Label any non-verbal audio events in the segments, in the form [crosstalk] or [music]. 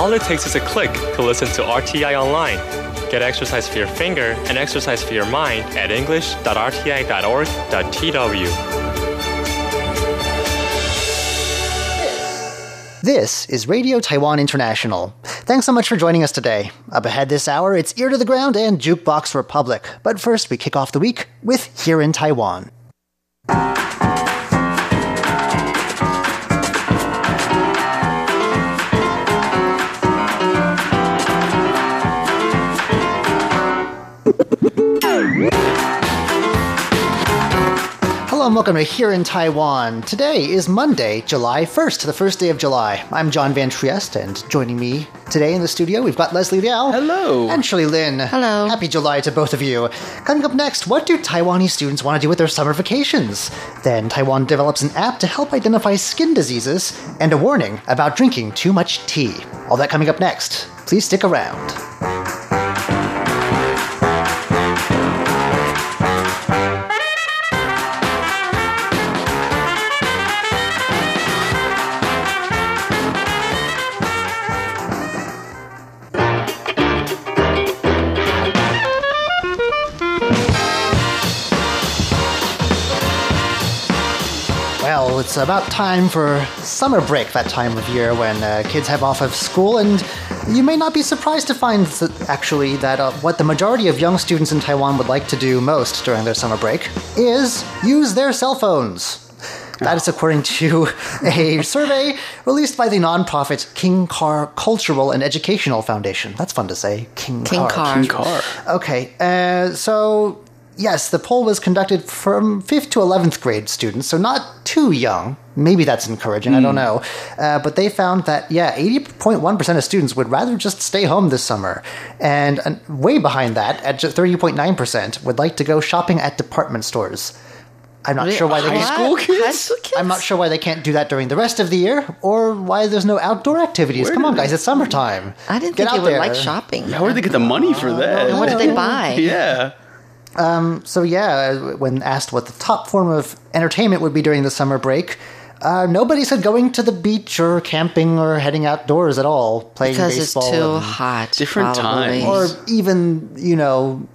All it takes is a click to listen to RTI online. Get exercise for your finger and exercise for your mind at english.rti.org.tw. This is Radio Taiwan International. Thanks so much for joining us today. Up ahead this hour, it's Ear to the Ground and Jukebox Republic. But first, we kick off the week with Here in Taiwan. Hello and welcome to Here in Taiwan. Today is Monday, July 1st, the first day of July. I'm John Van Trieste, and joining me today in the studio, we've got Leslie Liao. Hello. And Shirley Lin. Hello. Happy July to both of you. Coming up next, what do Taiwanese students want to do with their summer vacations? Then Taiwan develops an app to help identify skin diseases and a warning about drinking too much tea. All that coming up next. Please stick around. It's about time for summer break, that time of year when uh, kids have off of school, and you may not be surprised to find that actually that uh, what the majority of young students in Taiwan would like to do most during their summer break is use their cell phones. That is according to [laughs] a survey released by the nonprofit King Car Cultural and Educational Foundation. That's fun to say. King, King Car. King Car. Okay, uh, so yes, the poll was conducted from 5th to 11th grade students, so not too young. Maybe that's encouraging, I don't know. Uh, but they found that, yeah, 80.1% of students would rather just stay home this summer. And uh, way behind that, at just 30.9%, would like to go shopping at department stores. I'm not sure why they High can't. school kids? High school kids? I'm not sure why they can't do that during the rest of the year, or why there's no outdoor activities. Where Come on, guys, it's summertime. I didn't Get think they out would there. like shopping. How would they get the money for that? What did they buy? Yeah. So yeah, when asked what the top form of entertainment would be during the summer break, uh, nobody said going to the beach or camping or heading outdoors at all, playing Because it's too hot. Different probably. times. or even you know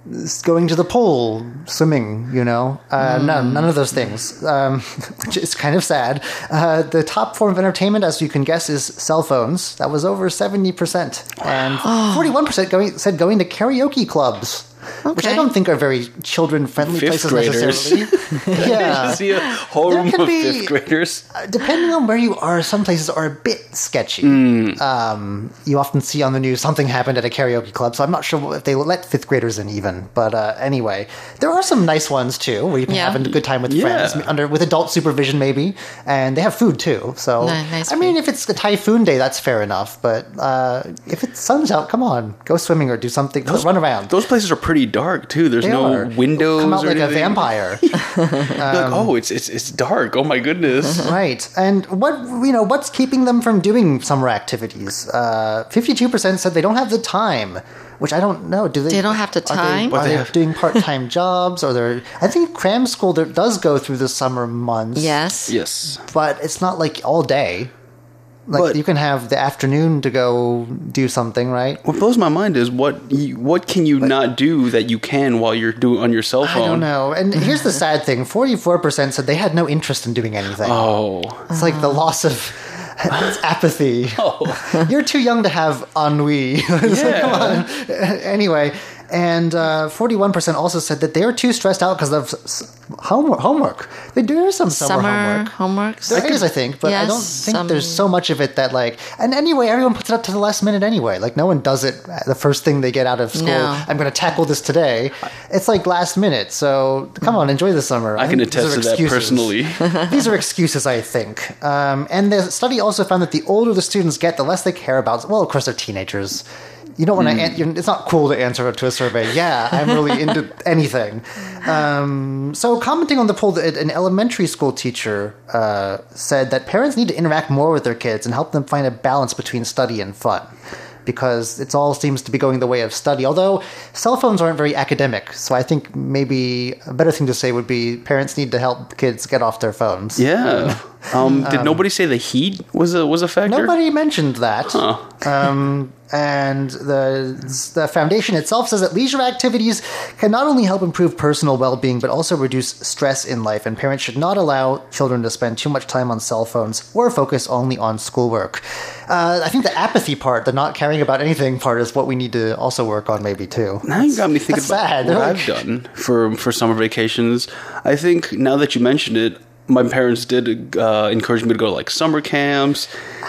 going to the pool, swimming. You know, uh, none none of those things, um, [laughs] which is kind of sad. Uh, the top form of entertainment, as you can guess, is cell phones. That was over seventy percent, and [gasps] forty one percent going said going to karaoke clubs. Which I don't think are very children friendly places graders. necessarily. [laughs] yeah. See a whole There room of be- fifth graders. depending on where you are, some places are a bit sketchy. Hmm. Um, you often see on the news something happened at a karaoke club, so I'm not sure if they let fifth graders in even. But uh, anyway, there are some nice ones too, where you can Yeah. have a good time with Yeah. friends under with adult supervision maybe, and they have food too. So Ni- nice I mean, if it's a typhoon day, that's fair enough. But uh, if it's sun's out, come on, go swimming or do something, run around. Those places are pretty dark too. There's They no are. windows. Come out or like a vampire. [laughs] You're like, oh, it's it's it's dark. Oh my goodness. Right. And what you know, what's keeping them from doing summer activities? Uh, Fifty-two percent said they don't have the time, which I don't know. Do they? They don't have the are they- time? Are they, they have- doing part-time [laughs] jobs, or they're? I think cram school there does go through the summer months. Yes. yes. but it's not like all day. Like But- you can have the afternoon to go do something, right? What blows my mind is what you, what can you not do that you can while you're doing on your cell phone? I don't know. And [laughs] here's the sad thing: forty-four percent said they had no interest in doing anything. Oh, It's like the loss of it's [laughs] apathy. [laughs] Oh. You're too young to have ennui. It's like, come on. Anyway, and uh, 41% also said that they're too stressed out because of s- s- homework. homework. They do some summer, Summer homework. homeworks. There is, I think, but I don't think some- there's so much of it that like. And anyway, everyone puts it up to the last minute anyway. Like no one does it the first thing they get out of school. No. I'm going to tackle this today. It's like last minute. So come on, enjoy the summer. I can think these attest are to that personally. [laughs] [laughs] These are excuses, I think. Um, and the study also found that the older the students get, the less they care about. Well, of course, they're teenagers. You don't want to. An- it's not cool to answer to a survey. Yeah, I'm really into [laughs] anything. Um, so, commenting on the poll, that an elementary school teacher uh, said that parents need to interact more with their kids and help them find a balance between study and fun. Because it all seems to be going the way of study. Although cell phones aren't very academic, so I think maybe a better thing to say would be parents need to help kids get off their phones. Yeah. [laughs] Um, did nobody say the heat was a was a factor? Nobody mentioned that. Um, and the the foundation itself says that leisure activities can not only help improve personal well-being but also reduce stress in life and parents should not allow children to spend too much time on cell phones or focus only on schoolwork uh, i think the apathy part the not caring about anything part is what we need to also work on maybe too Now you got me thinking about sad. what [laughs] I've done for for summer vacations. I think now that you mentioned it, my parents did uh, encourage me to go to like summer camps.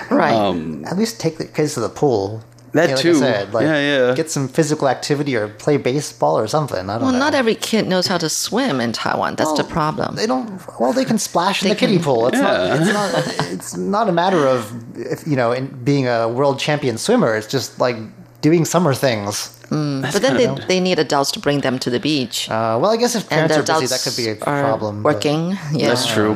Right. Um, at least take the kids to the pool That like I too. said, like, Yeah, yeah. get some physical activity or play baseball or something i don't well, know not every kid knows how to swim in Taiwan. That's the problem. They don't. Well, they can splash in They the kiddie pool. It's Yeah. not. It's not. It's not a matter of if, you know in being a world champion swimmer. It's just like doing summer things. but then they, they need adults to bring them to the beach. Uh, well, I guess if parents are busy, that could be a are problem. but- working. Yeah. That's true.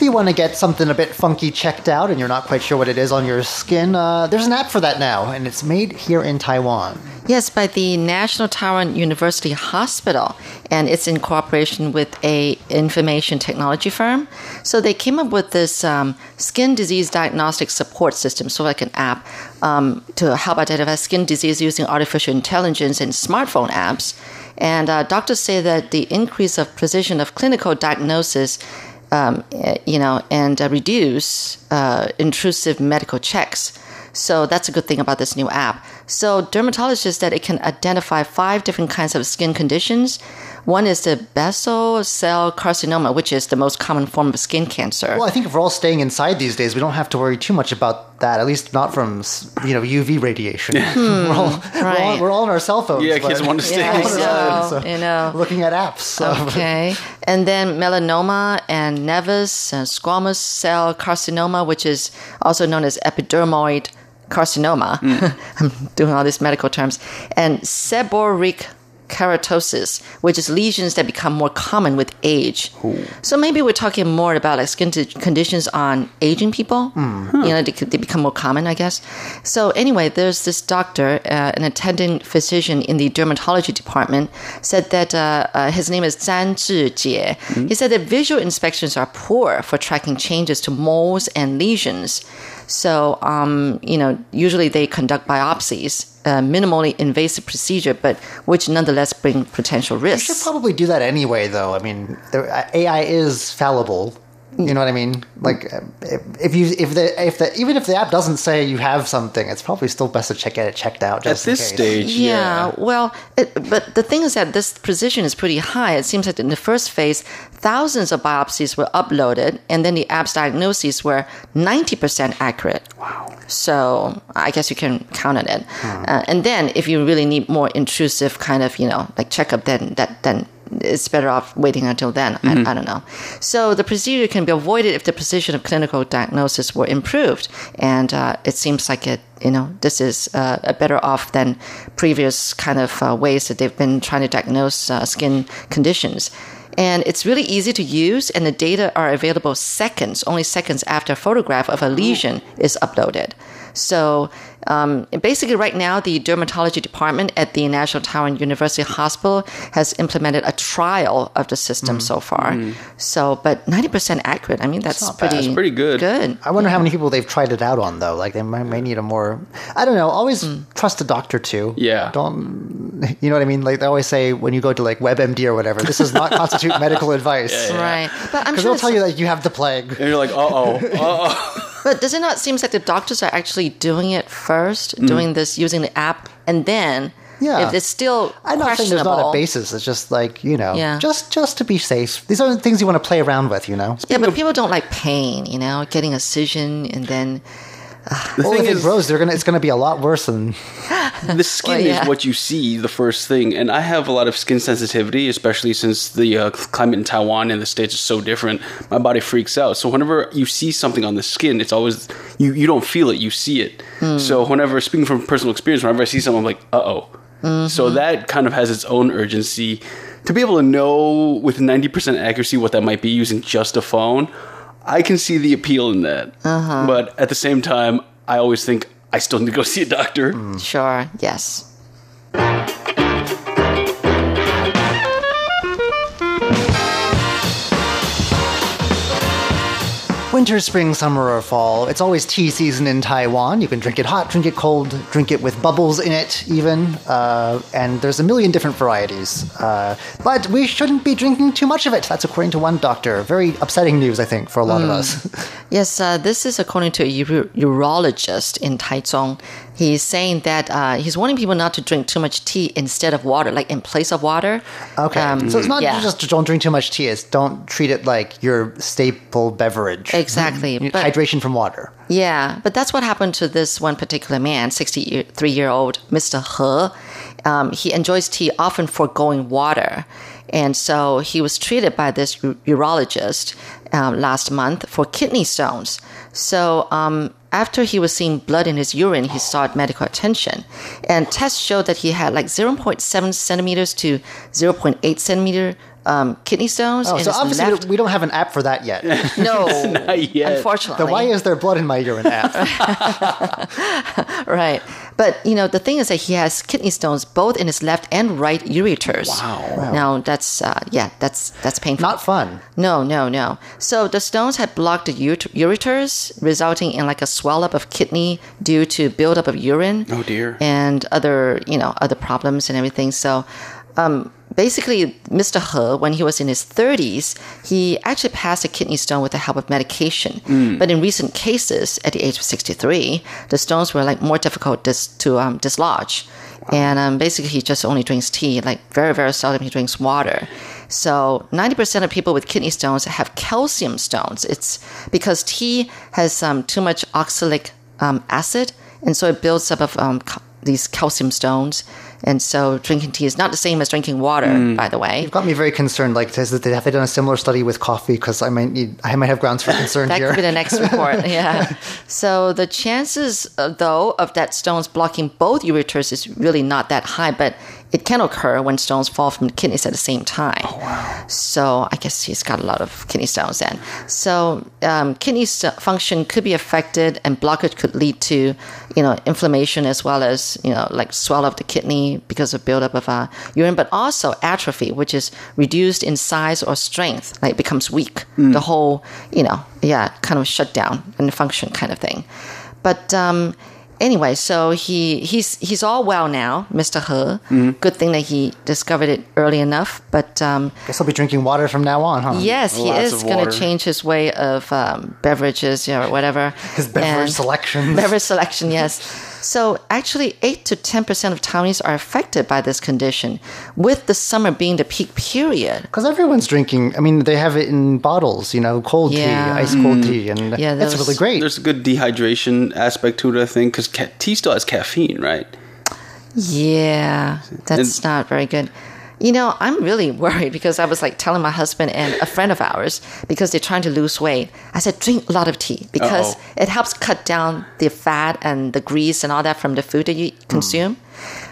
If you want to get something a bit funky checked out and you're not quite sure what it is on your skin, uh, there's an app for that now, and it's made here in Taiwan. Yes, by the National Taiwan University Hospital, and it's in cooperation with a information technology firm. So they came up with this um, skin disease diagnostic support system, so like an app um, to help identify skin disease using artificial intelligence and smartphone apps. And uh, doctors say that the increase of precision of clinical diagnosis um, eh, you know, and uh, reduce uh, intrusive medical checks. So that's a good thing about this new app. So dermatologists that it can identify five different kinds of skin conditions. One is the basal cell carcinoma, which is the most common form of skin cancer. Well, I think if we're all staying inside these days, we don't have to worry too much about that. At least not from you know UV radiation. we're, all, [laughs] we're, all, Hmm, right. we're all on our cell phones. Yeah, kids want to stay Yeah, inside. know, So, you know. looking at apps. So. Okay. And then melanoma and nevus and squamous cell carcinoma, which is also known as epidermoid carcinoma. [laughs] I'm doing all these medical terms. And seborrheic keratosis, which is lesions that become more common with age. So maybe we're talking more about like skin conditions on aging people. You know, they, they become more common, I guess. So anyway, there's this doctor, uh, an attending physician in the dermatology department, said that uh, uh, his name is Zhang Zhijie. He said that visual inspections are poor for tracking changes to moles and lesions. So, um, you know, usually they conduct biopsies, a minimally invasive procedure, but which nonetheless bring potential risks. You should probably do that anyway, though. I mean, the, uh, AI is fallible. You know what I mean? Like, if, if you if the if the even if the app doesn't say you have something, it's probably still best to check get it checked out. At Just in this case. stage, Yeah, yeah. well, it, but the thing is that this precision is pretty high. It seems that in the first phase, thousands of biopsies were uploaded, and then the app's diagnoses were 90% accurate. Wow. So I guess you can count on it. Uh, and then if you really need more intrusive kind of, you know, like checkup, then that, then it's better off waiting until then. I, I don't know. So the procedure can be avoided if the precision of clinical diagnosis were improved, and uh, it seems like it. You know, this is uh, better off than previous kind of uh, ways that they've been trying to diagnose uh, skin conditions. And it's really easy to use, and the data are available seconds, only seconds after a photograph of a lesion is uploaded. So um, basically, right now, the dermatology department at the National Taiwan University Hospital has implemented a trial of the system so far. So, but 90% accurate. I mean, that's not bad. pretty, That's pretty good. Good. I wonder how many people they've tried it out on though. Like they might, may need a more. I don't know. Always trust a doctor too. Yeah. Don't. [laughs] You know what I mean? Like they always say when you go to like WebMD or whatever, this does not [laughs] constitute medical advice. Right. But I'm Because sure they'll tell you that you have the plague. And you're like, uh oh, [laughs] uh oh. But does it not seem like the doctors are actually doing it first, mm. doing this using the app, and then Yeah. if it's still I don't think there's not a basis. It's just like you know, Yeah. just just to be safe. These are the things you want to play around with. You know. yeah, but people don't like pain, you know, getting a incision and then The uh, Well, thing if it is, grows, they're gonna. It's gonna be a lot worse than. [laughs] [laughs] the skin Well, yeah. is what you see the first thing and i have a lot of skin sensitivity especially since the uh, climate in taiwan and the states is so different. My body freaks out. So whenever you see something on the skin it's always you, you don't feel it you see it. Hmm. So whenever speaking from personal experience whenever i see something i'm like uh-oh. Mm-hmm. So that kind of has its own urgency. To be able to know with 90% accuracy what that might be using just a phone i can see the appeal in that. Uh-huh. But at the same time i always think i still need to go see a doctor sure, yes. Winter, spring, summer, or fall, it's always tea season in Taiwan. You can drink it hot, drink it cold, drink it with bubbles in it, even. Uh, and there's a million different varieties. Uh, but we shouldn't be drinking too much of it. That's according to one doctor. Very upsetting news, I think, for a lot of us. [laughs] Yes, uh, this is according to a uro- urologist in Taichung. He's saying that uh, he's warning people not to drink too much tea instead of water, like in place of water. Okay. Um, so it's not yeah. just don't drink too much tea, it's don't treat it like your staple beverage. Exactly, You- but- Hydration from water. Yeah, but that's what happened to this one particular man, 63 year old Mr. He. Um, he enjoys tea, often foregoing water. And so he was treated by this urologist um, last month for kidney stones. So um, after he was seeing blood in his urine, he sought medical attention. And tests showed that he had like 0.7 centimeters to 0.8 centimeter um, kidney stones. Oh, in so his obviously left- we don't have an app for that yet. [laughs] no, Not yet. unfortunately. then why is there blood in my urine app? [laughs] Right. But, you know, the thing is that he has kidney stones both in his left and right ureters. Wow. Now, that's, uh, yeah, that's, that's painful. Not fun. No, no, no. So the stones had blocked the ure- ureters, resulting in like a swell up of kidney due to buildup of urine. Oh, dear. And other, you know, other problems and everything. So, um, basically, Mr. He, when he was in his 30s, he actually passed a kidney stone with the help of medication. But in recent cases, at the age of 63, the stones were like more difficult dis- to um, dislodge. And um, basically, he just only drinks tea. Like very, very seldom he drinks water. So 90% of people with kidney stones have calcium stones. It's because tea has um, too much oxalic um, acid, and so it builds up of um, these calcium stones. And so drinking tea is not the same as drinking water, by the way. You've got me very concerned. Like, has they, have they done a similar study with coffee? Because I might need, I might have grounds for concern That here. could be the next report. [laughs] Yeah. So the chances, uh, though, of that stones blocking both ureters is really not that high, but it can occur when stones fall from the kidneys at the same time. Oh, wow. So I guess he's got a lot of kidney stones then. So um, kidney st- function could be affected, and blockage could lead to, you know, inflammation as well as you know, like swell of the kidney because of buildup of uh, urine, but also atrophy, which is reduced in size or strength, like becomes weak. The whole, you know, yeah, kind of shut down and function kind of thing. But um, anyway, so he he's he's all well now, Mr. He. Good thing that he discovered it early enough. But um, Guess he'll be drinking water from now on, huh? yes, he is going to change his way of um, beverages, you know, or whatever. His beverage And- selections. Beverage selection, yes. [laughs] So actually, eight to ten percent of Taiwanese are affected by this condition, with the summer being the peak period. Because everyone's drinking. I mean, they have it in bottles. You know, cold Yeah. tea, ice cold mm. tea, and Yeah, it's those- really great. There's a good dehydration aspect to it, I think, because ca- tea still has caffeine, right? Yeah, that's And- not very good. You know, I'm really worried because I was like telling my husband and a friend of ours because they're trying to lose weight. I said, drink a lot of tea because Uh-oh. it helps cut down the fat and the grease and all that from the food that you consume.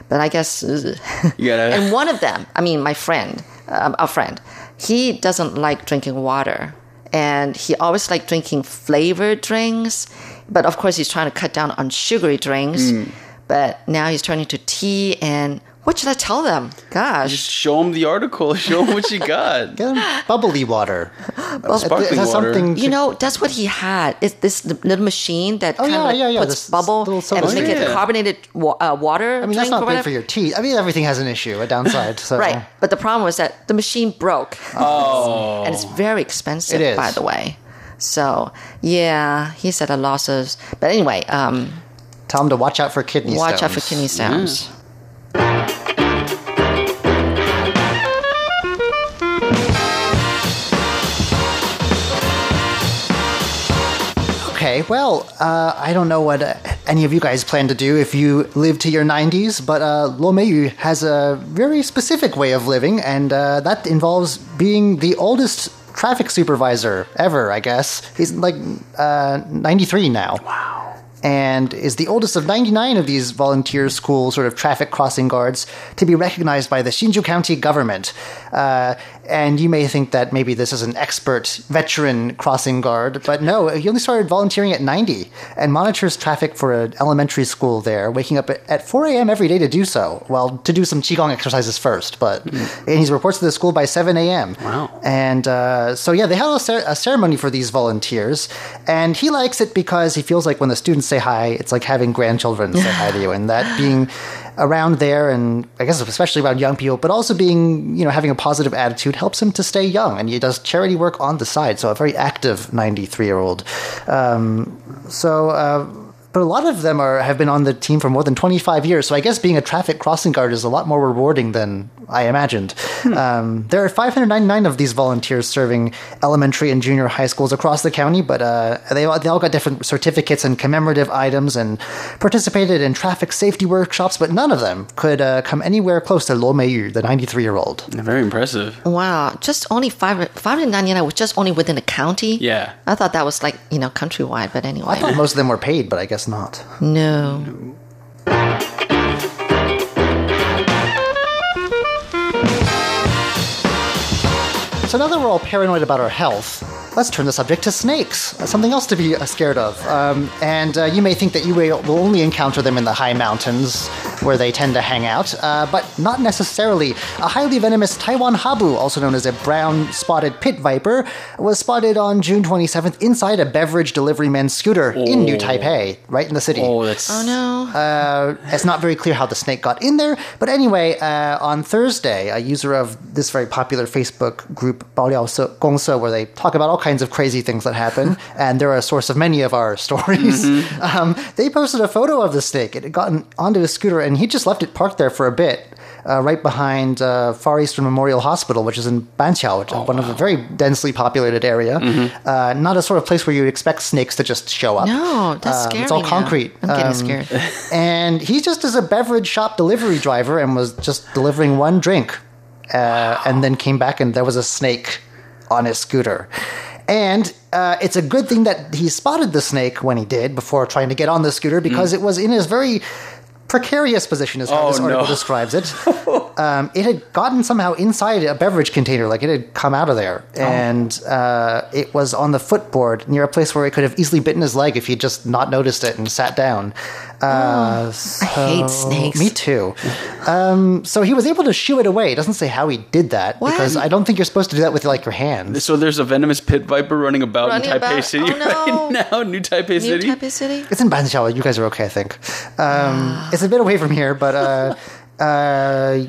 But I guess, uh, ugh. [laughs] And one of them, I mean, my friend, um, our friend, he doesn't like drinking water. And he always liked drinking flavored drinks. But of course, he's trying to cut down on sugary drinks. But now he's turning to tea. And what should I tell them? Gosh. just show them the article. [laughs] Show them what you got. [laughs] Get 'em bubbly water. Sparkling water. something. You know, that's what he had. It's this little machine that Oh, kind yeah, of like yeah, yeah, puts this bubble little and make stream. it carbonated wa- uh, water. I mean, that's not great for your teeth. I mean, everything has an issue, a [laughs] downside. So. Right. But the problem was that the machine broke. Oh. And it's very expensive, It is. by the way. So, yeah, he's at a loss of. But anyway, um, Tell him to watch out for kidney watch out for stones. kidney stones. Okay, well, uh, I don't know what uh, any of you guys plan to do if you live to your 90s, but uh, Lo Meiyu has a very specific way of living, and uh, that involves being the oldest traffic supervisor ever, I guess. He's like uh, 93 now. Wow. And is the oldest of 99 of these volunteer school sort of traffic crossing guards to be recognized by the Hsinchu County government. Uh, and you may think that maybe this is an expert veteran crossing guard, but no, he only started volunteering at 90 and monitors traffic for an elementary school there, waking up at- at 4 a.m. every day to do so. Well, to do some Qigong exercises first, but and he reports to the school by 7 a.m. Wow. And uh, so, yeah, they have a, cer- a ceremony for these volunteers, and he likes it because he feels like when the students say hi, it's like having grandchildren say hi to you, and that being around there, and I guess especially around young people, but also being, you know, having a positive attitude helps him to stay young, and he does charity work on the side, so a very active 93 year old. Um, so, uh, but a lot of them are have been on the team for more than 25 years. So I guess being a traffic crossing guard is a lot more rewarding than I imagined. Um, there are 599 of these volunteers serving elementary and junior high schools across the county, but uh, they, all, they all got different certificates and commemorative items and participated in traffic safety workshops, but none of them could uh, come anywhere close to Lo Meiyu, the 93 year old. Very impressive. Wow, just only five five hundred ninety nine was just only within the county. Yeah. I thought that was like you know countrywide, but anyway, I thought most of them were paid, but I guess not. no. So now that we're all paranoid about our health, let's turn the subject to snakes, uh, something else to be uh, scared of. Um, and uh, you may think that you will will only encounter them in the high mountains where they tend to hang out, uh, but not necessarily. A highly venomous Taiwan habu, also known as a brown spotted pit viper, was spotted on June 27th inside a beverage delivery man's scooter in New Taipei, right in the city. Oh, that's Oh no. Uh, it's not very clear how the snake got in there, but anyway, uh, on Thursday, a user of this very popular Facebook group, Baoliao Se- Gongse, where they talk about all kinds of crazy things that happen, [laughs] and they're a source of many of our [laughs] stories, um, they posted a photo of the snake. It had gotten onto his scooter, and he just left it parked there for a bit. Uh, right behind uh, Far Eastern Memorial Hospital, which is in Banqiao, which is one of a very densely populated area. Uh, not a sort of place where you'd expect snakes to just show up. no, that's Um, scary. It's all now. concrete. I'm getting Um, scared. [laughs] and he just is a beverage shop delivery driver and was just delivering one drink uh, and then came back and there was a snake on his scooter and uh, it's a good thing that he spotted the snake when he did before trying to get on the scooter because it was in his very precarious position as how Oh, this article no. describes it [laughs] um, it had gotten somehow inside a beverage container like it had come out of there and uh, it was on the footboard near a place where it could have easily bitten his leg if he'd just not noticed it and sat down uh, I hate snakes. Me too. Um, so he was able to shoo it away. It doesn't say how he did that What? because I don't think you're supposed to do that with like your hands. so. There's a venomous pit viper running about Running in Taipei about- City oh, no. right [laughs] now. New Taipei New City. Taipei City. It's in Banqiao. You guys are okay, I think. Um, Ah. it's a bit away from here, but uh, [laughs] uh,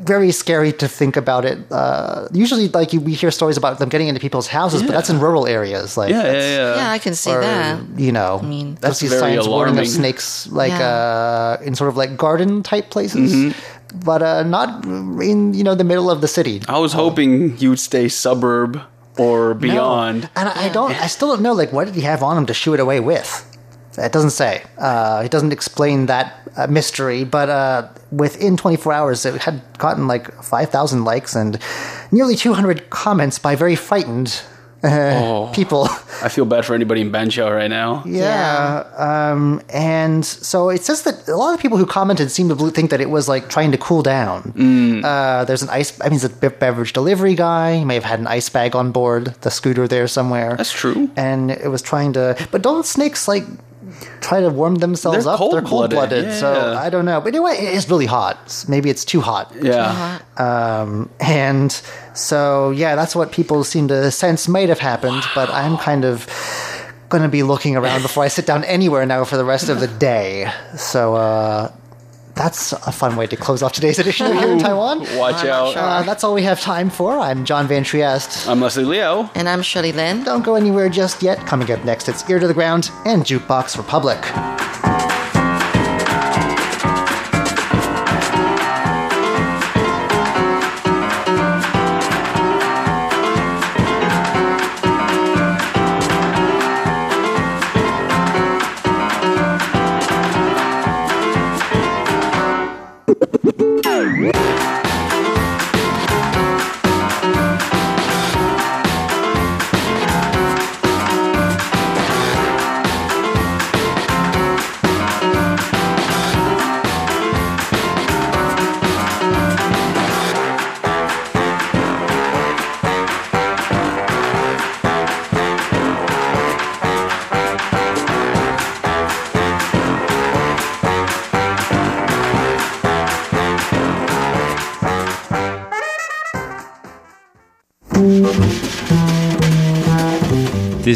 very scary to think about it. Uh, usually, like you, we hear stories about them getting into people's houses, but that's in rural areas. Like, yeah, yeah, yeah. Yeah, I can see or, that. you know, I mean- that's That's these very signs warning of alarming. snakes, like Yeah. uh, in sort of like garden type places, Mm-hmm. but uh, not in you know the middle of the city. I was hoping you would stay suburb or beyond. No. And I, I don't. I still don't know. Like, what did he have on him to shoo it away with? It doesn't say. Uh, it doesn't explain that uh, mystery. But uh, within 24 hours, it had gotten like 5,000 likes and nearly 200 comments by very frightened uh, people. I feel bad for anybody in Banqiao right now. Yeah. Um, and so it says that a lot of people who commented seem to think that it was like trying to cool down. Uh, there's an ice, I mean, it's a beverage delivery guy. He may have had an ice bag on board the scooter there somewhere. That's true. And it was trying to, but don't snakes like try to warm themselves They're up? They're cold-blooded, cold blooded. So yeah. I don't know. But anyway, it is really hot. Maybe it's too hot. Yeah. Um, and so, yeah, that's what people seem to sense might have happened, but I'm kind of going to be looking around before I sit down anywhere now for the rest of the day. So, uh, that's a fun way to close off today's edition of Here in Taiwan. Watch out. Uh, that's all we have time for. I'm John Van Trieste. I'm Leslie Liao. And I'm Shirley Lin. Don't go anywhere just yet. Coming up next, it's Ear to the Ground and Jukebox Republic.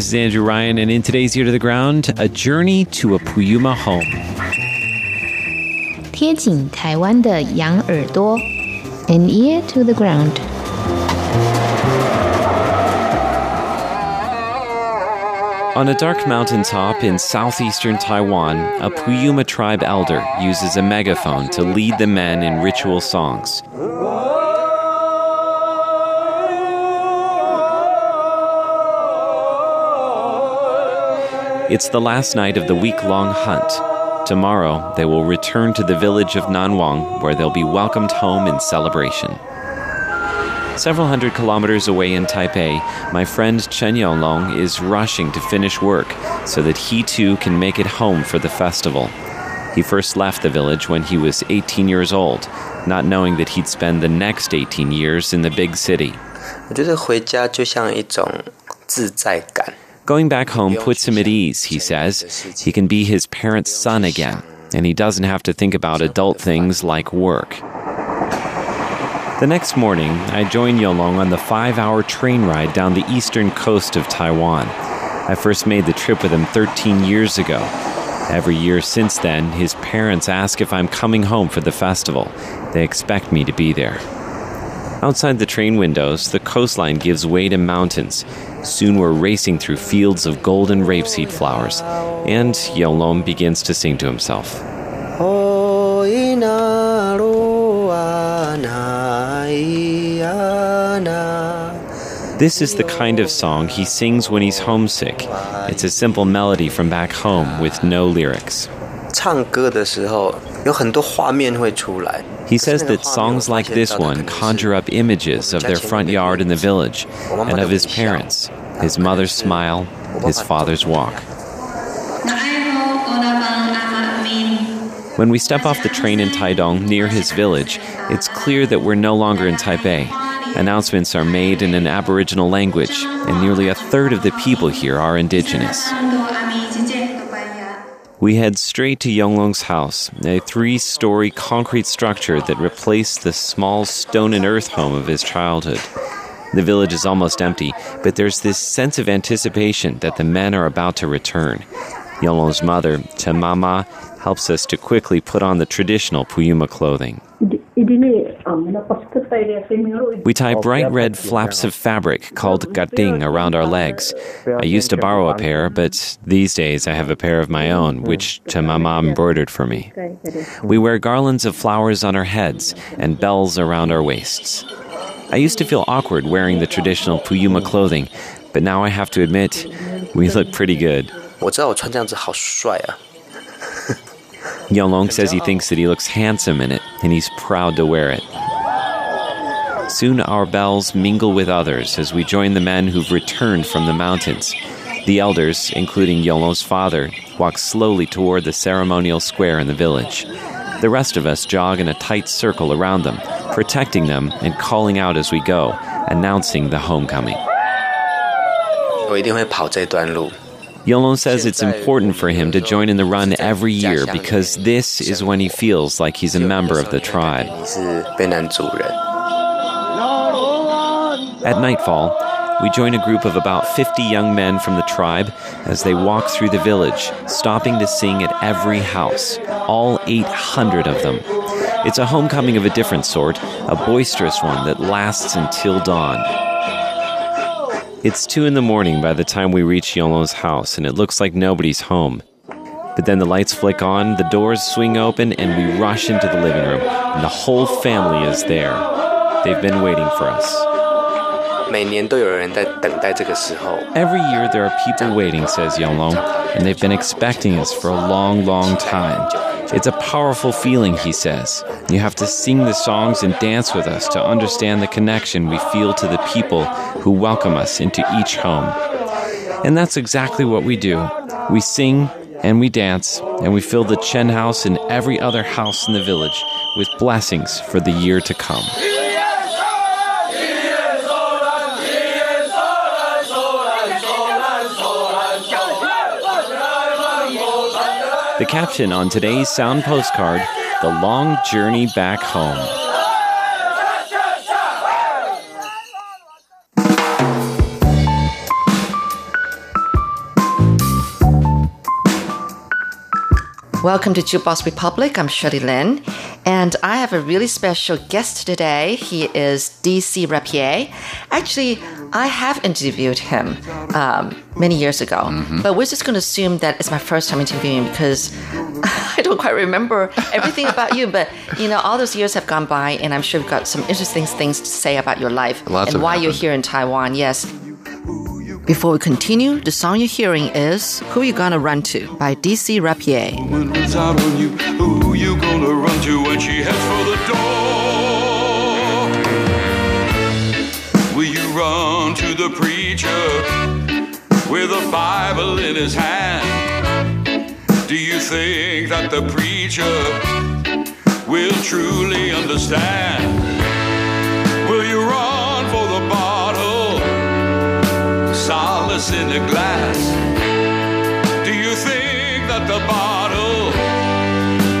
is Andrew Ryan, and in today's Ear to the Ground, a journey to a Puyuma home. 贴紧台湾的羊耳朵，an ear to the ground. On a dark mountaintop in southeastern Taiwan, a Puyuma tribe elder uses a megaphone to lead the men in ritual songs. It's the last night of the week long hunt. Tomorrow, they will return to the village of Nanwang, where they'll be welcomed home in celebration. Several hundred kilometers away in Taipei, my friend Chen Yonglong is rushing to finish work so that he too can make it home for the festival. He first left the village when he was 18 years old, not knowing that he'd spend the next 18 years in the big city. 我觉得回家就像一种自在感。 Going back home puts him at ease, he says. He can be his parents' son again, and he doesn't have to think about adult things like work. The next morning, I join Yonglong on the five hour train ride down the eastern coast of Taiwan. I first made the trip with him 13 years ago. Every year since then, his parents ask if I'm coming home for the festival. They expect me to be there. Outside the train windows, the coastline gives way to mountains. Soon we're racing through fields of golden rapeseed flowers, and Yonglong begins to sing to himself. This is the kind of song he sings when he's homesick. It's a simple melody from back home with no lyrics. He says that songs like this one conjure up images of their front yard in the village and of his parents, his mother's smile, his father's walk. When we step off the train in Taidong near his village, it's clear that we're no longer in Taipei. Announcements are made in an Aboriginal language, and nearly a third of the people here are indigenous. We head straight to Yonglong's house, a three story concrete structure that replaced the small stone and earth home of his childhood. The village is almost empty, but there's this sense of anticipation that the men are about to return. Yonglong's mother, Temama, helps us to quickly put on the traditional Puyuma clothing. We tie bright red flaps of fabric called gating around our legs. I used to borrow a pair, but these days I have a pair of my own, which Chamama embroidered for me. We wear garlands of flowers on our heads and bells around our waists. I used to feel awkward wearing the traditional Puyuma clothing, but now I have to admit, we look pretty good. [laughs] 我知道我穿这样子好帅啊！ Yonglong says he thinks that he looks handsome in it, and he's proud to wear it. Soon our bells mingle with others as we join the men who've returned from the mountains. The elders, including Yonglong's father, walk slowly toward the ceremonial square in the village. The rest of us jog in a tight circle around them, protecting them and calling out as we go, announcing the homecoming. Oh, 我一定会跑这段路。Yonglong says it's important for him to join in the run every year because this is when he feels like he's a member of the tribe. At nightfall, we join a group of about 50 young men from the tribe as they walk through the village, stopping to sing at every house, all 800 of them. It's a homecoming of a different sort, a boisterous one that lasts until dawn. It's two in the morning by the time we reach Yonglong's house, and it looks like nobody's home. But then the lights flick on, the doors swing open, and we rush into the living room, and the whole family is there. They've been waiting for us. Every year there are people waiting, says Yonglong, and they've been expecting us for a long, long time. It's a powerful feeling, he says. You have to sing the songs and dance with us to understand the connection we feel to the people who welcome us into each home. And that's exactly what we do. We sing and we dance, and we fill the Chen house and every other house in the village with blessings for the year to come. The caption on today's sound postcard The Long Journey Back Home. Welcome to Jukebox Republic. I'm Shirley Lin, and I have a really special guest today. He is DC Rapier. Actually, I have interviewed him um, many years ago, but we're just going to assume that it's my first time interviewing because [laughs] I don't quite remember everything about you. But you know, all those years have gone by, and I'm sure you've got some interesting things to say about your life Lots and have why you're here in Taiwan. Yes. Before we continue, the song you're hearing is Who You Gonna Run To by DC Rapier. To the preacher with a Bible in his hand? Do you think that the preacher will truly understand? Will you run for the bottle, solace in the glass? Do you think that the bottle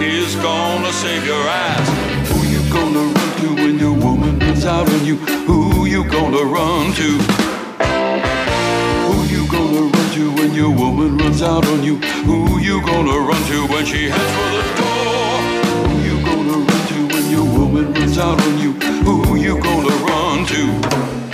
is gonna save your ass? Who you gonna run to when your woman runs out on you? Who you gonna run to? Who you gonna run to when your woman runs out on you? Who you gonna run to when she heads for the door? Who you gonna run to when your woman runs out on you? Who you gonna run to?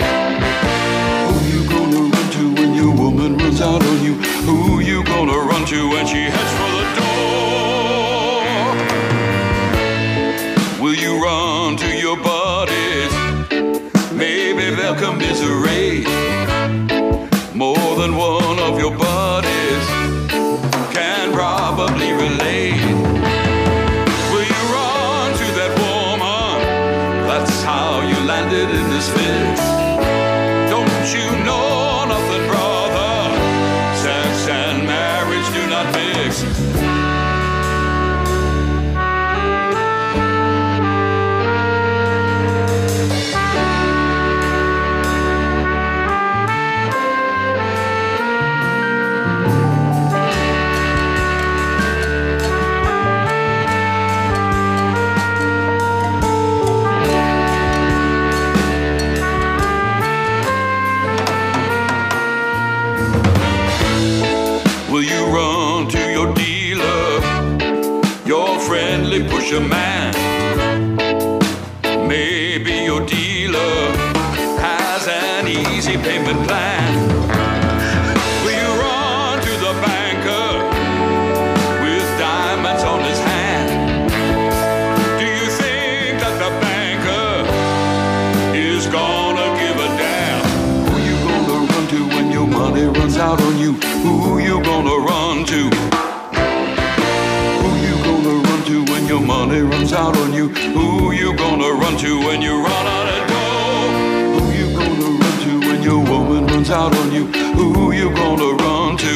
Runs out on you? Who you gonna run to when you run out of dough? Who you gonna run to when your woman runs out on you? Who you gonna run to?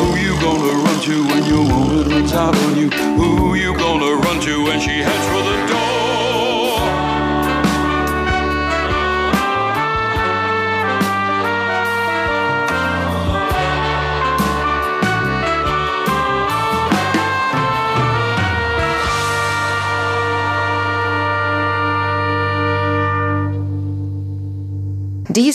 Who you gonna run to when your woman runs out on you? Who you gonna run to when she heads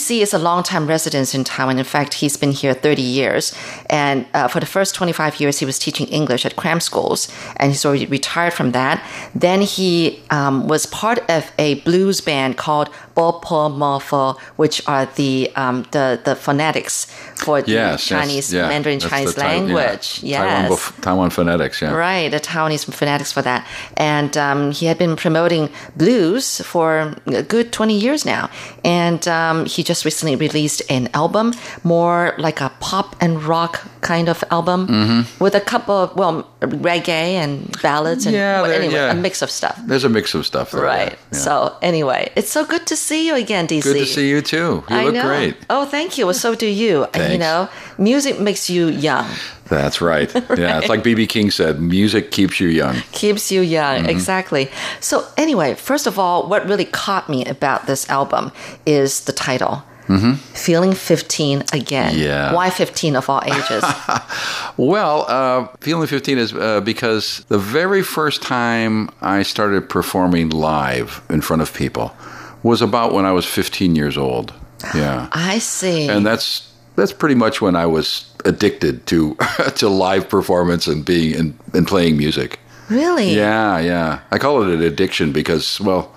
DC is a longtime resident in Taiwan. In fact, he's been here 30 years. And uh, for the first 25 years, he was teaching English at cram schools. And he's already retired from that. Then he um, was part of a blues band called Bopo Mofo, which are the, um, the, the phonetics for the Yes, yes, Chinese, yeah. Mandarin That's Chinese Tai- yeah. language. Taiwan, Taiwan phonetics, yeah. Right, the Taiwanese phonetics for that. And um, he had been promoting blues for a good 20 years now. And um, he just recently released an album, more like a pop and rock kind of album, Mm-hmm. with a couple of, well, reggae and ballads and Yeah, well, anyway, yeah. a mix of stuff. There's a mix of stuff there. Right. yeah. So, anyway, it's so good to see you again, DC. Good to see you too. You I look know. great. Oh, thank you. Well, so do you. And, You know, music makes you young. That's right. [laughs] Yeah, it's like BB King said, music keeps you young. keeps you young Mm-hmm. exactly so anyway first of all what really caught me about this album is the title feeling 15 again Mm-hmm. Yeah. why 15 of all ages [laughs] Well, uh, Feeling 15 is uh, because the very first time I started performing live in front of people was about when I was 15 years old. Yeah. i see and that's that's pretty much when I was addicted to [laughs] to live performance and being and, and playing music. Really? Yeah, yeah. I call it an addiction because, well,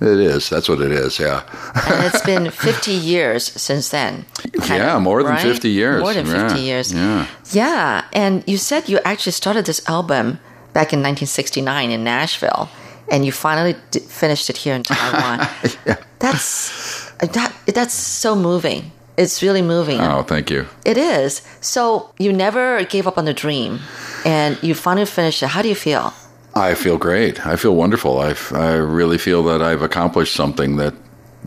it is. That's what it is. Yeah. and it's [laughs] been 50 years since then. yeah, of, more than right? 50 years. More than 50 Yeah, years. Yeah. Yeah, and you said you actually started this album back in 1969 in Nashville, and you finally d- finished it here in [laughs] Taiwan. That's that, that's so moving. It's really moving. Oh, thank you. It is. So you never gave up on the dream, and you finally finished it. How do you feel? I feel great. I feel wonderful. I, I really feel that I've accomplished something that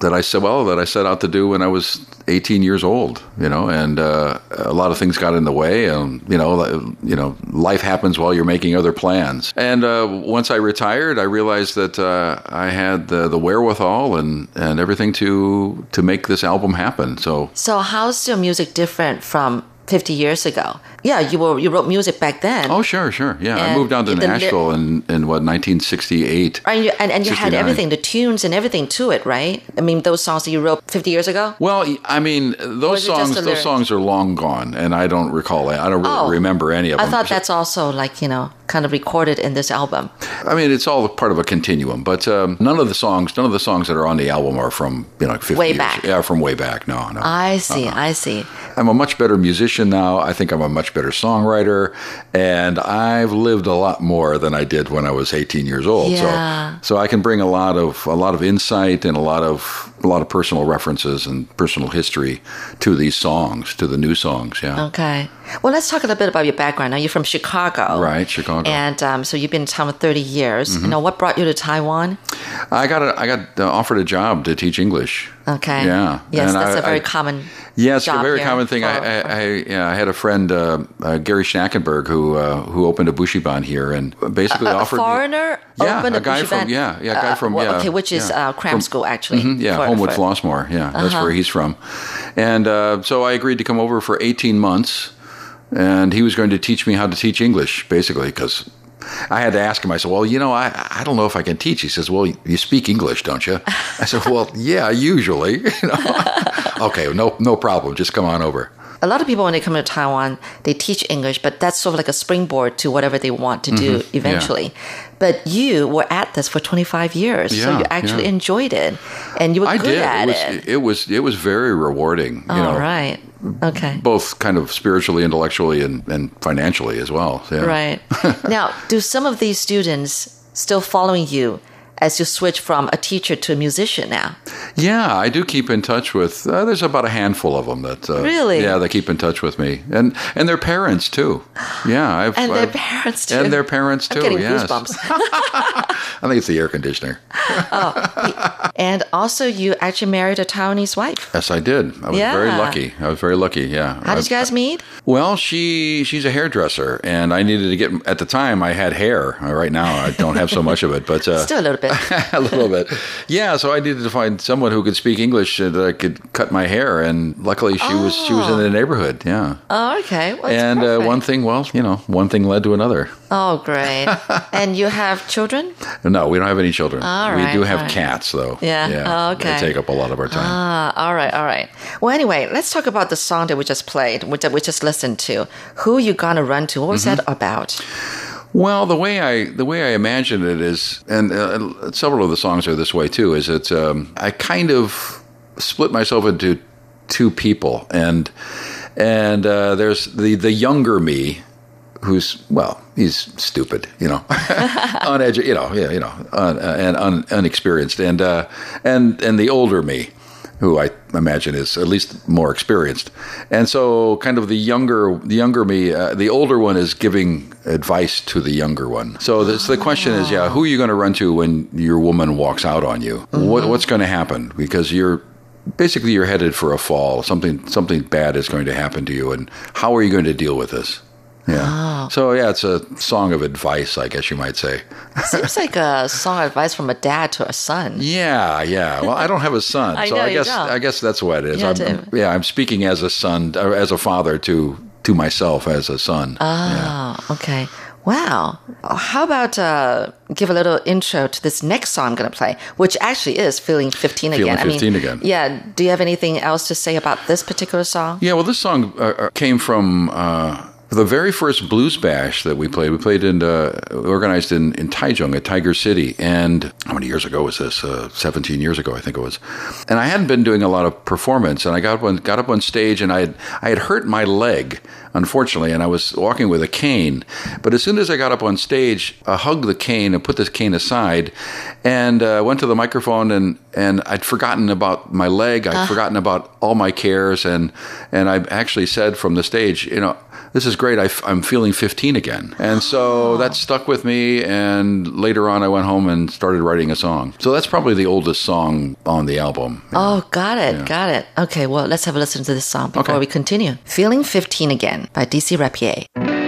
that I said well that I set out to do when I was 18 years old. You know, and uh, a lot of things got in the way. And you know, you know, life happens while you're making other plans. And uh, once I retired, I realized that uh, I had the, the wherewithal and and everything to to make this album happen. So So how's your music different from 50 years ago? Yeah, you were you wrote music back then. Oh, sure, sure. Yeah, I moved down to the Nashville in, in what, 1968. And you, and, and you had everything, the tunes and everything to it, right? I mean, those songs that you wrote 50 years ago? Well, I mean, those is it just songs, those songs are long gone, and I don't recall. I don't really Oh. remember any of them. I thought that's also like, you know, kind of recorded in this album. I mean, it's all part of a continuum, but um, none of the songs, none of the songs that are on the album are from you know 50 Way years. back. Yeah, from way back. No, no. I see, Uh-uh. I see. I'm a much better musician now. I think I'm a much better songwriter, and I've lived a lot more than I did when I was 18 years old. Yeah. So, so I can bring a lot of a lot of insight and a lot of a lot of personal references and personal history to these songs, to the new songs. Yeah. Okay. Well, let's talk a little bit about your background. Now, you're from Chicago. Right, Chicago. Mm-hmm. And um, so you've been in Taiwan 30 years. You know, what brought you to Taiwan? I got a, I got uh, offered a job to teach English. Okay. Yeah. Yes, And that's I- a very I- common Yeah, it's a very common thing. for- I, I, yeah, I had a friend, uh, uh, Gary Schnackenberg, who uh, who opened a bushiban here and basically a, a offered me- foreigner Yeah, opened a guy Bushiban- from- yeah, yeah, a guy uh, from- well, yeah, okay, which is yeah. uh, cram From- school actually. Mhm, yeah, for- Homewood for- Flossmoor. Yeah, that's Uh-huh. where he's from. And uh, so I agreed to come over for 18 months, and he was going to teach me how to teach English, basically, because I had to ask him. I said, "Well, you know, I I don't know if I can teach." He says, "Well, you speak English, don't you?" I said, "Well, [laughs] yeah, usually." [laughs] You know? okay, no no problem. Just come on over. A lot of people, when they come to Taiwan, they teach English, but that's sort of like a springboard to whatever they want to do Mm-hmm. eventually. But you were at this for 25 years, so you actually yeah. enjoyed it, and you were I good did. at it was it. it was it was very rewarding. You All know, right. Okay. both kind of spiritually, intellectually, and, and financially as well. Yeah. Right. [laughs] now, do some of these students still following you as you switch from a teacher to a musician now? Yeah, I do keep in touch with. Uh, there's about a handful of them that uh, Really? Yeah, they keep in touch with me, and and their parents too. Yeah, I've And their I've- parents too. and their parents too. I'm getting yes. goosebumps. [laughs] [laughs] I think it's the air conditioner. Oh, and also, you actually married a Taiwanese wife. Yes, I did. I was very lucky. I was very lucky. Yeah. How did you guys meet? Well, she she's a hairdresser, and I needed to get. At the time, I had hair. Uh, Right now, I don't have so much of it, but uh, Still a little bit. [laughs] a little bit. Yeah, so I needed to find someone who could speak English uh, that I could cut my hair, and luckily she was she was in the neighborhood. Yeah. Oh, okay. Well, and uh, one thing, well, you know, one thing led to another. Oh, great. [laughs] and you have children? No, we don't have any children. All we right, do have right. cats, though. Yeah. Oh, okay. They take up a lot of our time. Ah, all right, all right. Well, anyway, let's talk about the song that we just played, which we just listened to. Who you gonna run to? What was Mm-hmm. that about? Well, the way I the way I imagine it is, and uh, several of the songs are this way too. Is that um, I kind of split myself into two people, and and uh, there's the the younger me, who's well, he's stupid, you know, [laughs] uneducated, you know, yeah, you know, un, uh, and un, unexperienced, and uh, and and the older me, who I imagine is at least more experienced, and so kind of the younger the younger me, uh, the older one is giving advice to the younger one. So this, the question is, yeah, who are you going to run to when your woman walks out on you? What, what's going to happen? Because you're basically you're headed for a fall. Something something bad is going to happen to you, and how are you going to deal with this? Yeah. So yeah, it's a song of advice, I guess you might say. Seems like a [laughs] song of advice from a dad to a son. Yeah, yeah. Well, I don't have a son, [laughs] I so I guess don't. I guess that's what it is. I'm, yeah, I'm speaking as a son, uh, as a father to to myself as a son. Ah, okay. Wow. How about uh, give a little intro to this next song I'm going to play, which actually is Feeling 15 Again. Feeling again. 15 again. Yeah. Do you have anything else to say about this particular song? Yeah, well, this song uh, uh, came from uh, the very first blues bash that we played. We played in, uh, organized in, in Taichung at Tiger City. And how many years ago was this? Uh, 17 years ago, I think it was. And I hadn't been doing a lot of performance. And I got, one, got up on stage and I had, I had hurt my leg, unfortunately. And I was walking with a cane. But as soon as I got up on stage, I hugged the cane and put the cane aside and uh, went to the microphone. And, and I'd forgotten about my leg. I'd forgotten about all my cares. And, and I actually said from the stage, you know, this is great. I am feeling 15 again. And so ah. that stuck with me. And later on, I went home and started writing a song. So that's probably the oldest song on the album. Oh, got it. Got it. Okay, well, let's have a listen to this song before Okay. we continue. Feeling 15 Again by DC Rapier.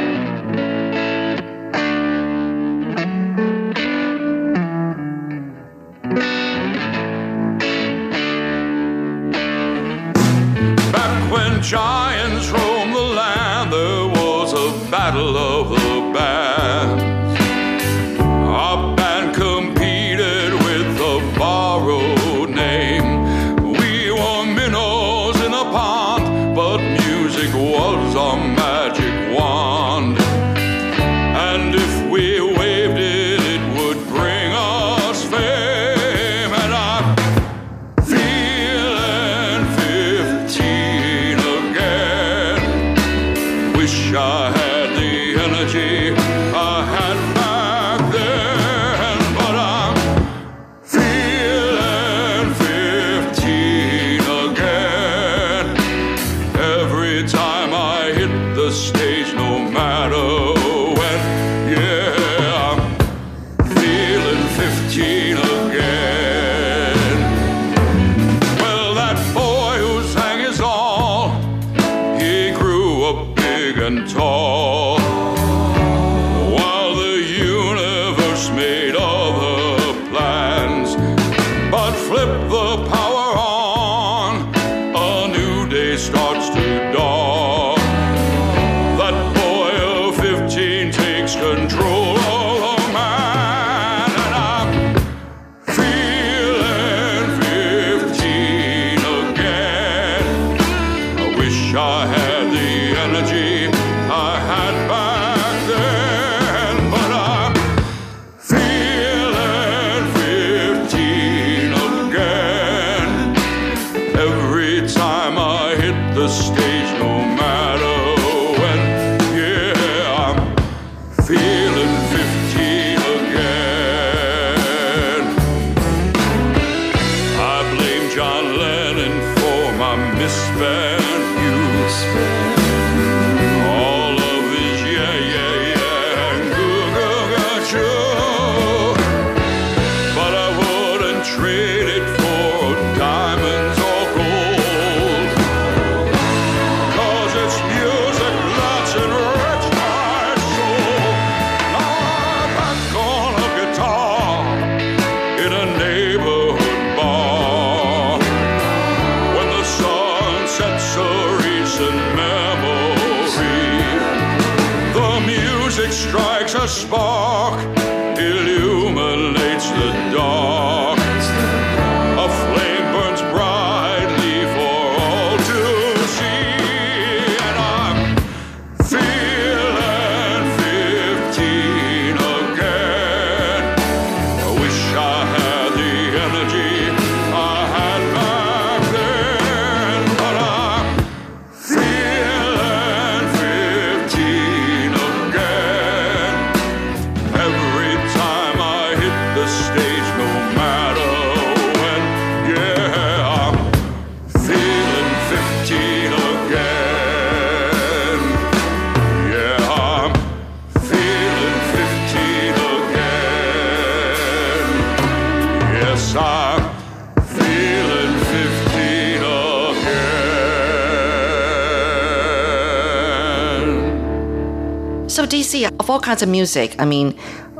All kinds of music, I mean,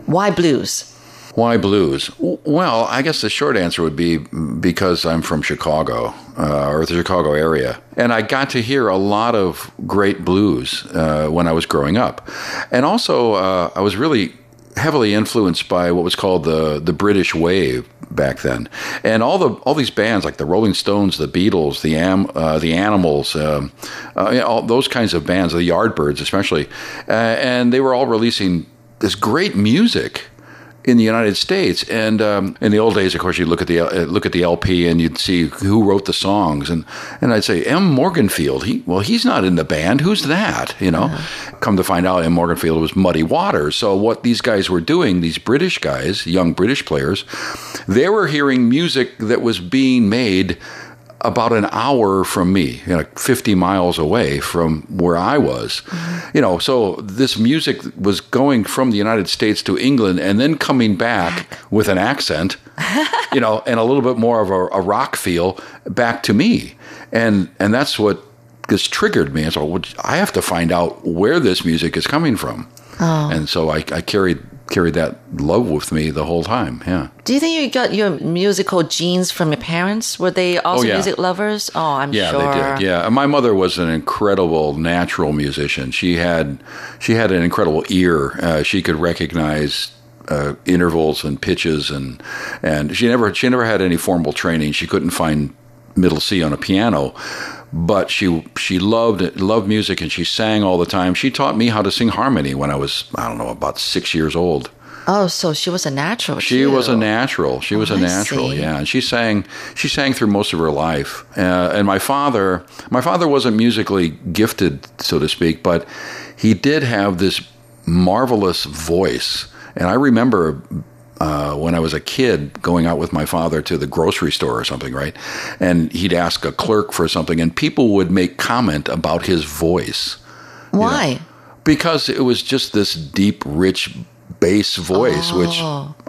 why blues? Why blues? Well, I guess the short answer would be because I'm from Chicago uh, or the Chicago area. And I got to hear a lot of great blues uh, when I was growing up. And also, uh, I was really heavily influenced by what was called the, the British wave back then. And all the all these bands like the Rolling Stones, the Beatles, the Am, uh, the Animals, um, uh, you know, all those kinds of bands, the Yardbirds especially, uh, and they were all releasing this great music in the United States. And um, in the old days, of course, you look at the uh, look at the LP and you'd see who wrote the songs, and and I'd say M. Morganfield. He well, he's not in the band. Who's that? You know. Come to find out, M. Morganfield was Muddy Waters. So what these guys were doing, these British guys, young British players, they were hearing music that was being made about an hour from me, you know, 50 miles away from where I was. You know, so this music was going from the United States to England and then coming back with an accent, [laughs] you know, and a little bit more of a, a rock feel back to me. And and that's what just triggered me. And so I have to find out where this music is coming from. Oh. And so I, I carried carried that love with me the whole time. Yeah. Do you think you got your musical genes from your parents? Were they also yeah. music lovers? Oh, I'm Yeah, sure. they did. Yeah, my mother was an incredible natural musician. She had she had an incredible ear. Uh, she could recognize uh, intervals and pitches, and and she never she never had any formal training. She couldn't find middle C on a piano, but she she loved loved music, and she sang all the time. She taught me how to sing harmony when I was I don't know about six years old. Oh, so she was a natural. She too. was a natural. She was Oh, a I natural. Yeah, and she sang. She sang through most of her life. Uh, and my father, my father wasn't musically gifted, so to speak, but he did have this marvelous voice. And I remember uh, when I was a kid going out with my father to the grocery store or something, right? And he'd ask a clerk for something, and people would make comment about his voice Why? because it was just this deep, rich bass voice, which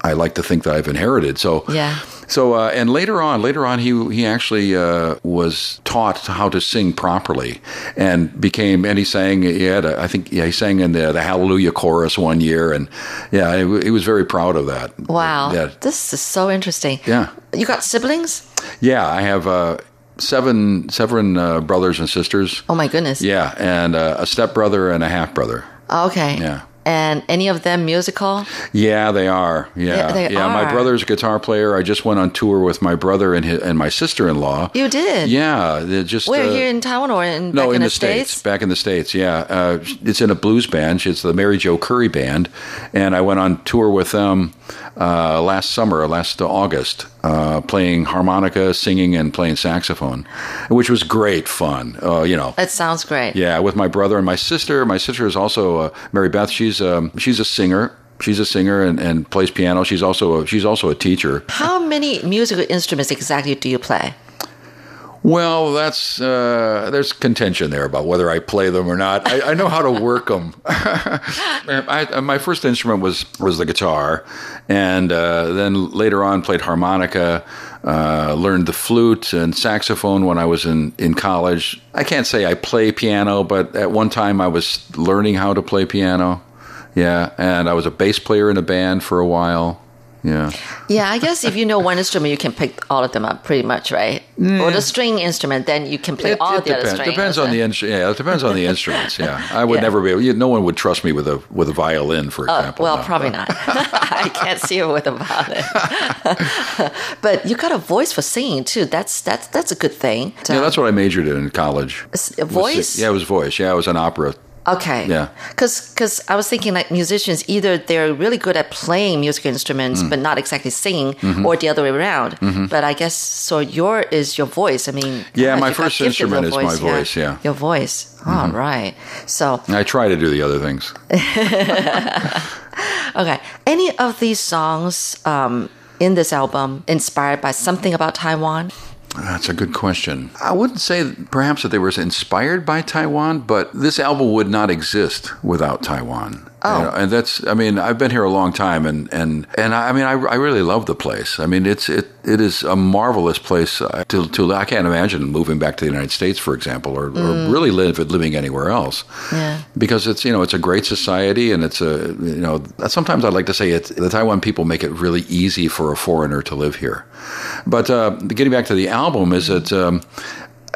I like to think that I've inherited. So Yeah. So uh, and later on, later on, he he actually uh, was taught how to sing properly, and became and he sang. He had a, I think yeah, he sang in the the Hallelujah chorus one year, and yeah, he, he was very proud of that. Wow. Yeah, This is so interesting. Yeah. You got siblings? yeah. I have uh, seven seven uh, brothers and sisters. Oh my goodness. Yeah, and uh, a stepbrother and a half brother. Okay. Yeah. And any of them musical? Yeah, they are. Yeah, They- they yeah. My brother's a guitar player. I just went on tour with my brother and his, and my sister in law. You did? Yeah, just Where uh, here in Taiwan or in no back in, the, the states? Back in the states, yeah. Uh, it's in a blues band. It's the Mary Jo Curry band, and I went on tour with them uh, last summer, last August, uh, playing harmonica, singing, and playing saxophone, which was great fun. Uh, you know, It sounds great. yeah, with my brother and my sister. My sister is also uh, Mary Beth. She's um, she's a singer. She's a singer and, and plays piano. She's also a, she's also a teacher. How many musical instruments exactly do you play? Well, that's uh, there's contention there about whether I play them or not. I, I know how to work them. [laughs] I, my first instrument was was the guitar, and uh, then later on played harmonica. Uh, learned the flute and saxophone when I was in, in college. I can't say I play piano, but at one time I was learning how to play piano. Yeah, and I was a bass player in a band for a while. Yeah. Yeah, I guess if you know one instrument, you can pick all of them up pretty much, right? Or the string instrument, then you can play It, all it the other depends. strings. Depends on the instru- yeah. It depends on the instruments. Yeah, [laughs] I would Yeah. never be. able No one would trust me with a with a violin, for Oh, example. well, No. probably not. [laughs] I can't see it with a violin. [laughs] but you got a voice for singing too. That's that's that's a good thing. Yeah, that's what I majored in in college. Was voice? sing- Yeah, it was voice. Yeah, it was an opera. Okay. Yeah. Because I was thinking like musicians either they're really good at playing musical instruments Mm. but not exactly singing, Mm-hmm. or the other way around. But I guess so. Your is your voice. I mean. Yeah, my first instrument is my voice, yeah. Mm-hmm. Your voice. All right. So I try to do the other things. [laughs] [laughs] okay, any of these songs um, in this album inspired by something about Taiwan? That's a good question. I wouldn't say perhaps that they were inspired by Taiwan, but this album would not exist without Taiwan. Oh. You know, and that's I mean I've been here a long time and and and I, I mean I, I really love the place. I mean it's it it is a marvelous place uh, to to I can't imagine moving back to the United States for example or, or really live living anywhere else. Yeah. Because it's you know it's a great society and it's a you know sometimes I'd like to say it's the Taiwan people make it really easy for a foreigner to live here. But uh, getting back to the album is that um,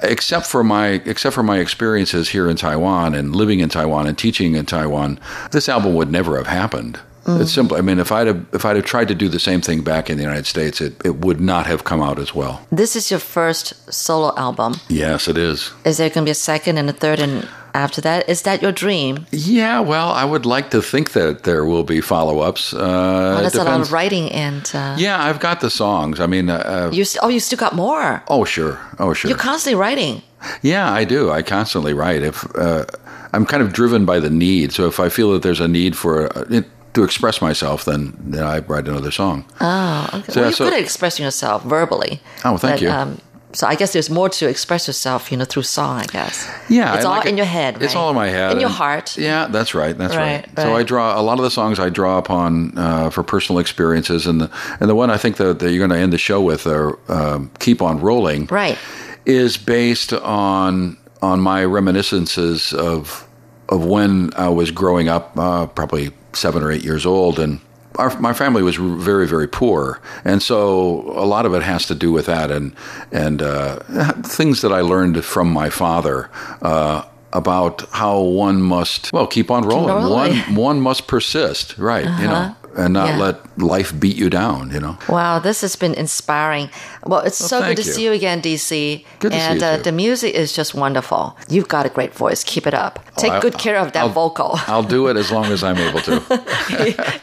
except for my except for my experiences here in Taiwan and living in Taiwan and teaching in Taiwan, this album would never have happened. It's simple. I mean, if I'd have, if I'd have tried to do the same thing back in the United States, it, it would not have come out as well. This is your first solo album. Yes, it is. Is there going to be a second and a third and after that? Is that your dream? Yeah, well, I would like to think that there will be follow ups. Uh, Well, that's a lot of writing and uh, Yeah, I've got the songs. I mean, uh, you. St- oh, you still got more. oh sure, oh sure. You're constantly writing. Yeah, I do. I constantly write. If uh, I'm kind of driven by the need, so if I feel that there's a need for uh, it, to express myself, then, then I write another song. Oh, okay. So, well, you're so- good at expressing yourself verbally. Oh, thank But, you. Um, so I guess there's more to express yourself, you know, through song. I guess. Yeah, it's all like in it. your head. It's all in my head, in your heart. Yeah, that's right. That's right. Right, So I draw a lot of the songs I draw upon uh, for personal experiences, and the and the one I think that, that you're going to end the show with, uh, um, "Keep on Rolling," Right. is based on on my reminiscences of of when I was growing up, uh, probably seven or eight years old, and our, my family was very very poor, and so a lot of it has to do with that, and and uh, things that I learned from my father. Uh, about how one must well keep on rolling. rolling. One one must persist, right? You know, and not Uh-huh. Yeah. let life beat you down. You know. Wow, this has been inspiring. Well, it's so good to you. see you again, DC. Good to see and you uh, the music is just wonderful. You've got a great voice. Keep it up. Take Oh, good care of that I'll- vocal. I'll do it as long as I'm able to.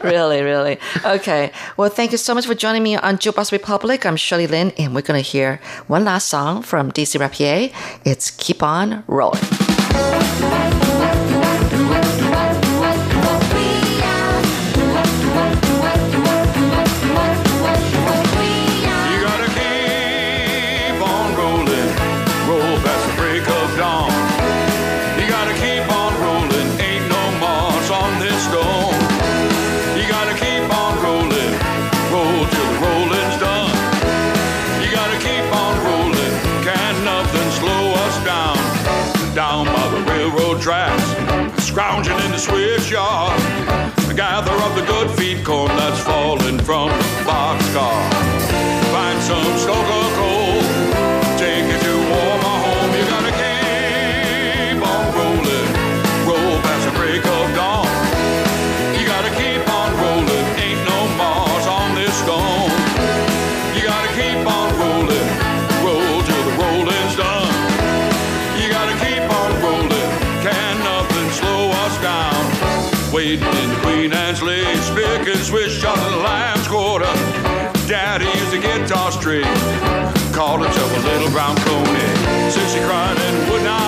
[laughs] really, really. Okay. Well, thank you so much for joining me on Jukebox Republic. I'm Shirley Lin, and we're going to hear one last song from DC Rapier. It's Keep On Rolling. You tracks, scrounging in the switch yard. Gather up the good feed corn that's falling from the boxcar. String, called himself a little brown coney. Since she cried and would not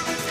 Thank you.